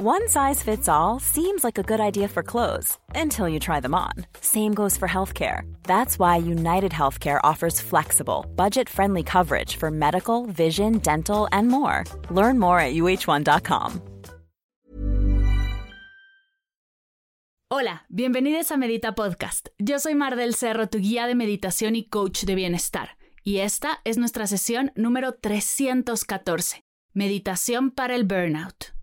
One size fits all seems like a good idea for clothes until you try them on. Same goes for healthcare. That's why United Healthcare offers flexible, budget friendly coverage for medical, vision, dental, and more. Learn more at uh1.com. Hola, bienvenidos a Medita Podcast. Yo soy Mar del Cerro, tu guía de meditación y coach de bienestar. Y esta es nuestra sesión número 314, Meditación para el Burnout.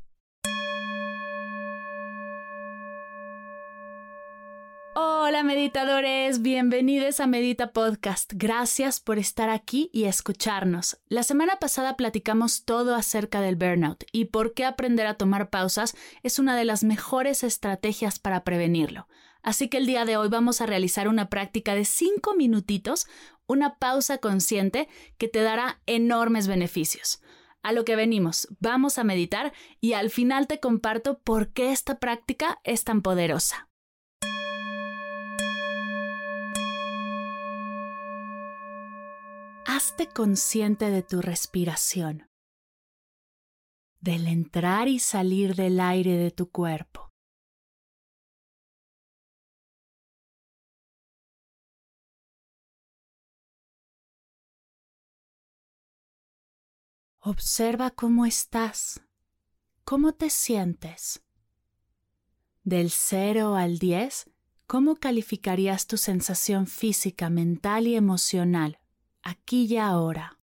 Hola meditadores, bienvenidos a Medita Podcast. Gracias por estar aquí y escucharnos. La semana pasada platicamos todo acerca del burnout y por qué aprender a tomar pausas es una de las mejores estrategias para prevenirlo. Así que el día de hoy vamos a realizar una práctica de 5 minutitos, una pausa consciente que te dará enormes beneficios. A lo que venimos, vamos a meditar y al final te comparto por qué esta práctica es tan poderosa. Hazte consciente de tu respiración, del entrar y salir del aire de tu cuerpo. Observa cómo estás, cómo te sientes. Del 0 al 10, ¿cómo calificarías tu sensación física, mental y emocional? Aquí y ahora.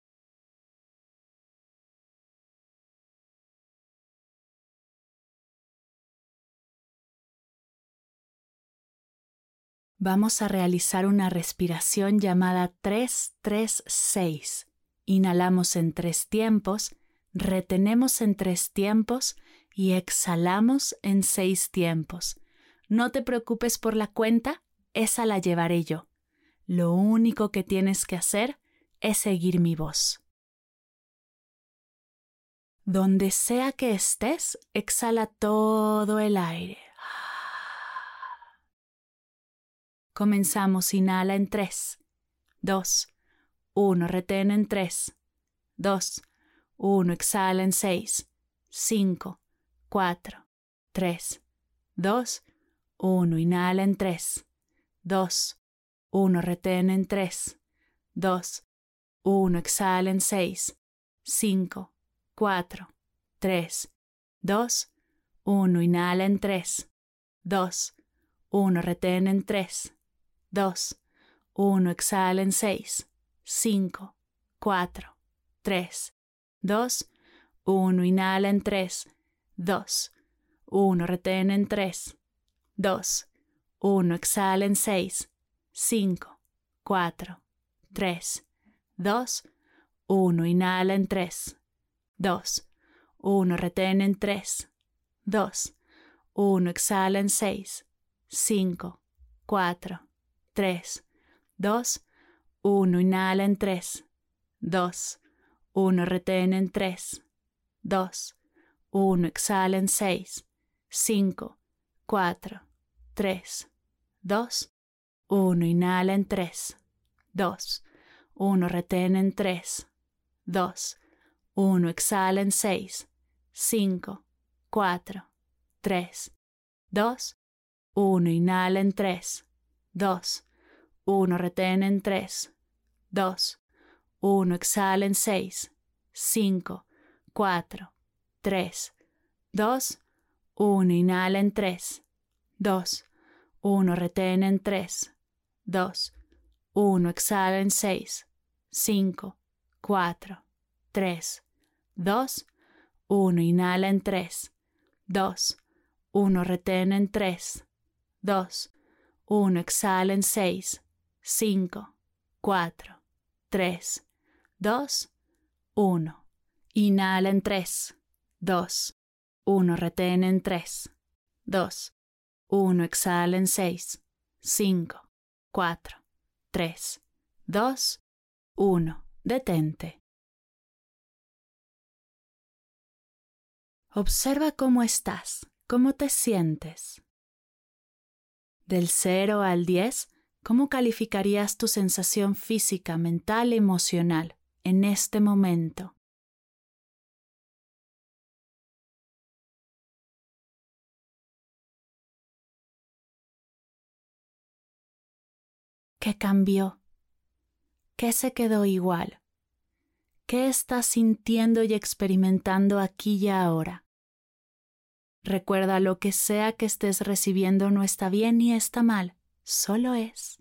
Vamos a realizar una respiración llamada 336. Inhalamos en tres tiempos, retenemos en tres tiempos y exhalamos en seis tiempos. No te preocupes por la cuenta, esa la llevaré yo. Lo único que tienes que hacer es seguir mi voz. Donde sea que estés, exhala todo el aire. Comenzamos, inhala en 3, 2, 1, retén en 3, 2, 1, exhala en 6, 5, 4, 3, 2, 1, inhala en 3, 2, 1, retén en 3, 2, 1, exhala en 6, 5, 4, 3, 2, 1, inhala en 3, 2, 1, retén en 3, 2, 1, exhala en 6, 5, 4, 3, 2, 1, inhala en 3, 2, 1, retén en 3, 2, 1, exhala en 6, 5, 4, 3, 2, 1, inhala en 3, 2, 1, retén en 3, 2, 1, exhala en 6, 5, 4, 3, 2, 1, inhala en 3, 2, 1, retén en 3, 2, 1, exhala en 6, 5, 4, 3, 2, 1, inhala en 3, 2, 1, retén en 3, 2, 1, exhala en 6, 5, 4, 3, 2, 1, inhala en 3, 2, 1, retén en 3, 2, 1, exhala en 6, 5, 4, 3, 2, 1, inhala en 3, 2, 1, retén en 3, 2, 1, exhala en 6, 5, 4, 3, 2, 1, inhala en 3, 2, 1, retén en 3, 2, 1, exhala en 6, 5, 4, 3, 2, 1. Inhala en 3, 2, 1, retén en 3, 2, 1, exhala en 6, 5, 4, 3, 2, 1. Detente. Observa cómo estás, cómo te sientes. Del 0 al 10, ¿cómo calificarías tu sensación física, mental, emocional en este momento? ¿Qué cambió? ¿Qué se quedó igual? ¿Qué estás sintiendo y experimentando aquí y ahora? Recuerda, lo que sea que estés recibiendo no está bien ni está mal, solo es.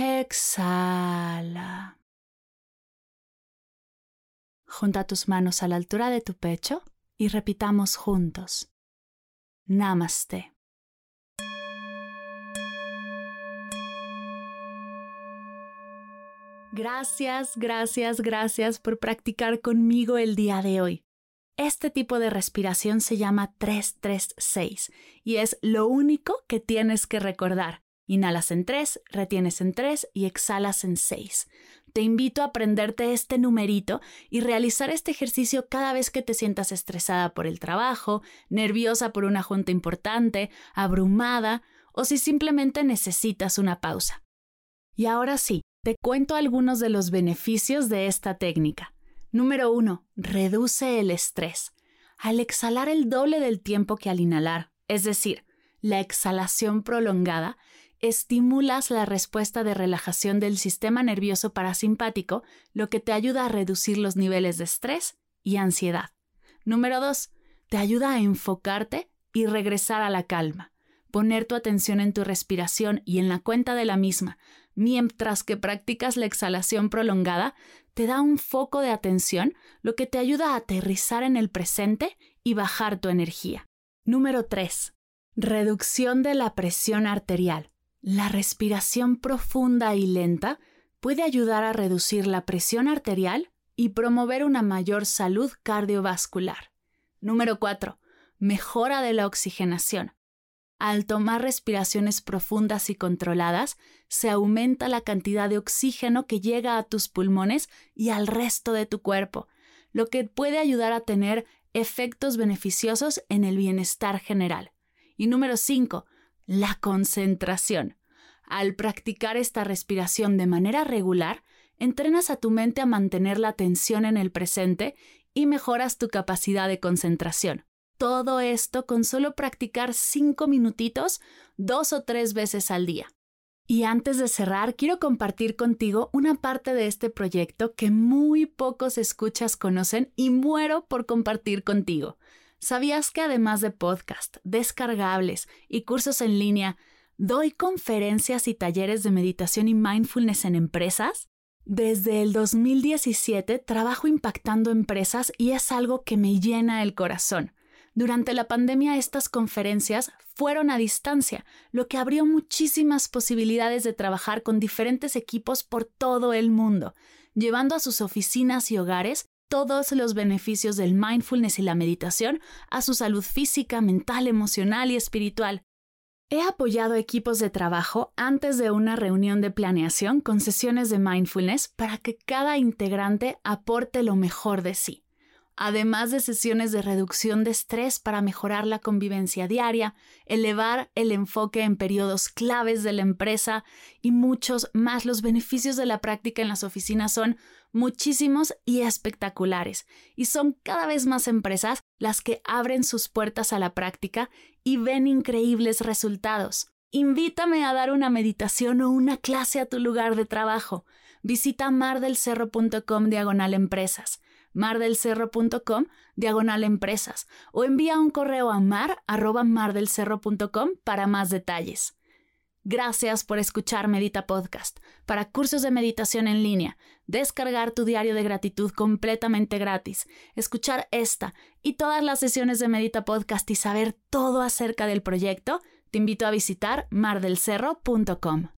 Exhala. Junta tus manos a la altura de tu pecho y repitamos juntos. Namaste. Gracias, gracias, gracias por practicar conmigo el día de hoy. Este tipo de respiración se llama 336 y es lo único que tienes que recordar. Inhalas en 3, retienes en 3 y exhalas en 6. Te invito a aprenderte este numerito y realizar este ejercicio cada vez que te sientas estresada por el trabajo, nerviosa por una junta importante, abrumada o si simplemente necesitas una pausa. Y ahora sí, te cuento algunos de los beneficios de esta técnica. Número 1. Reduce el estrés. Al exhalar el doble del tiempo que al inhalar, es decir, la exhalación prolongada, estimulas la respuesta de relajación del sistema nervioso parasimpático, lo que te ayuda a reducir los niveles de estrés y ansiedad. Número 2. Te ayuda a enfocarte y regresar a la calma. Poner tu atención en tu respiración y en la cuenta de la misma, mientras que practicas la exhalación prolongada, te da un foco de atención, lo que te ayuda a aterrizar en el presente y bajar tu energía. Número 3. Reducción de la presión arterial. La respiración profunda y lenta puede ayudar a reducir la presión arterial y promover una mayor salud cardiovascular. Número 4. Mejora de la oxigenación. Al tomar respiraciones profundas y controladas, se aumenta la cantidad de oxígeno que llega a tus pulmones y al resto de tu cuerpo, lo que puede ayudar a tener efectos beneficiosos en el bienestar general. Y número 5 la concentración. Al practicar esta respiración de manera regular, entrenas a tu mente a mantener la atención en el presente y mejoras tu capacidad de concentración. Todo esto con solo practicar cinco minutitos dos o tres veces al día. Y antes de cerrar, quiero compartir contigo una parte de este proyecto que muy pocos escuchas conocen y muero por compartir contigo. ¿Sabías que además de podcast, descargables y cursos en línea, doy conferencias y talleres de meditación y mindfulness en empresas? Desde el 2017 trabajo impactando empresas y es algo que me llena el corazón. Durante la pandemia estas conferencias fueron a distancia, lo que abrió muchísimas posibilidades de trabajar con diferentes equipos por todo el mundo, llevando a sus oficinas y hogares todos los beneficios del mindfulness y la meditación a su salud física, mental, emocional y espiritual. He apoyado equipos de trabajo antes de una reunión de planeación con sesiones de mindfulness para que cada integrante aporte lo mejor de sí además de sesiones de reducción de estrés para mejorar la convivencia diaria, elevar el enfoque en periodos claves de la empresa y muchos más. Los beneficios de la práctica en las oficinas son muchísimos y espectaculares, y son cada vez más empresas las que abren sus puertas a la práctica y ven increíbles resultados. Invítame a dar una meditación o una clase a tu lugar de trabajo. Visita mardelcerro.com diagonal empresas mardelcerro.com diagonal empresas o envía un correo a mar arroba mardelcerro.com para más detalles. Gracias por escuchar Medita Podcast. Para cursos de meditación en línea, descargar tu diario de gratitud completamente gratis, escuchar esta y todas las sesiones de Medita Podcast y saber todo acerca del proyecto, Te invito a visitar mardelcerro.com.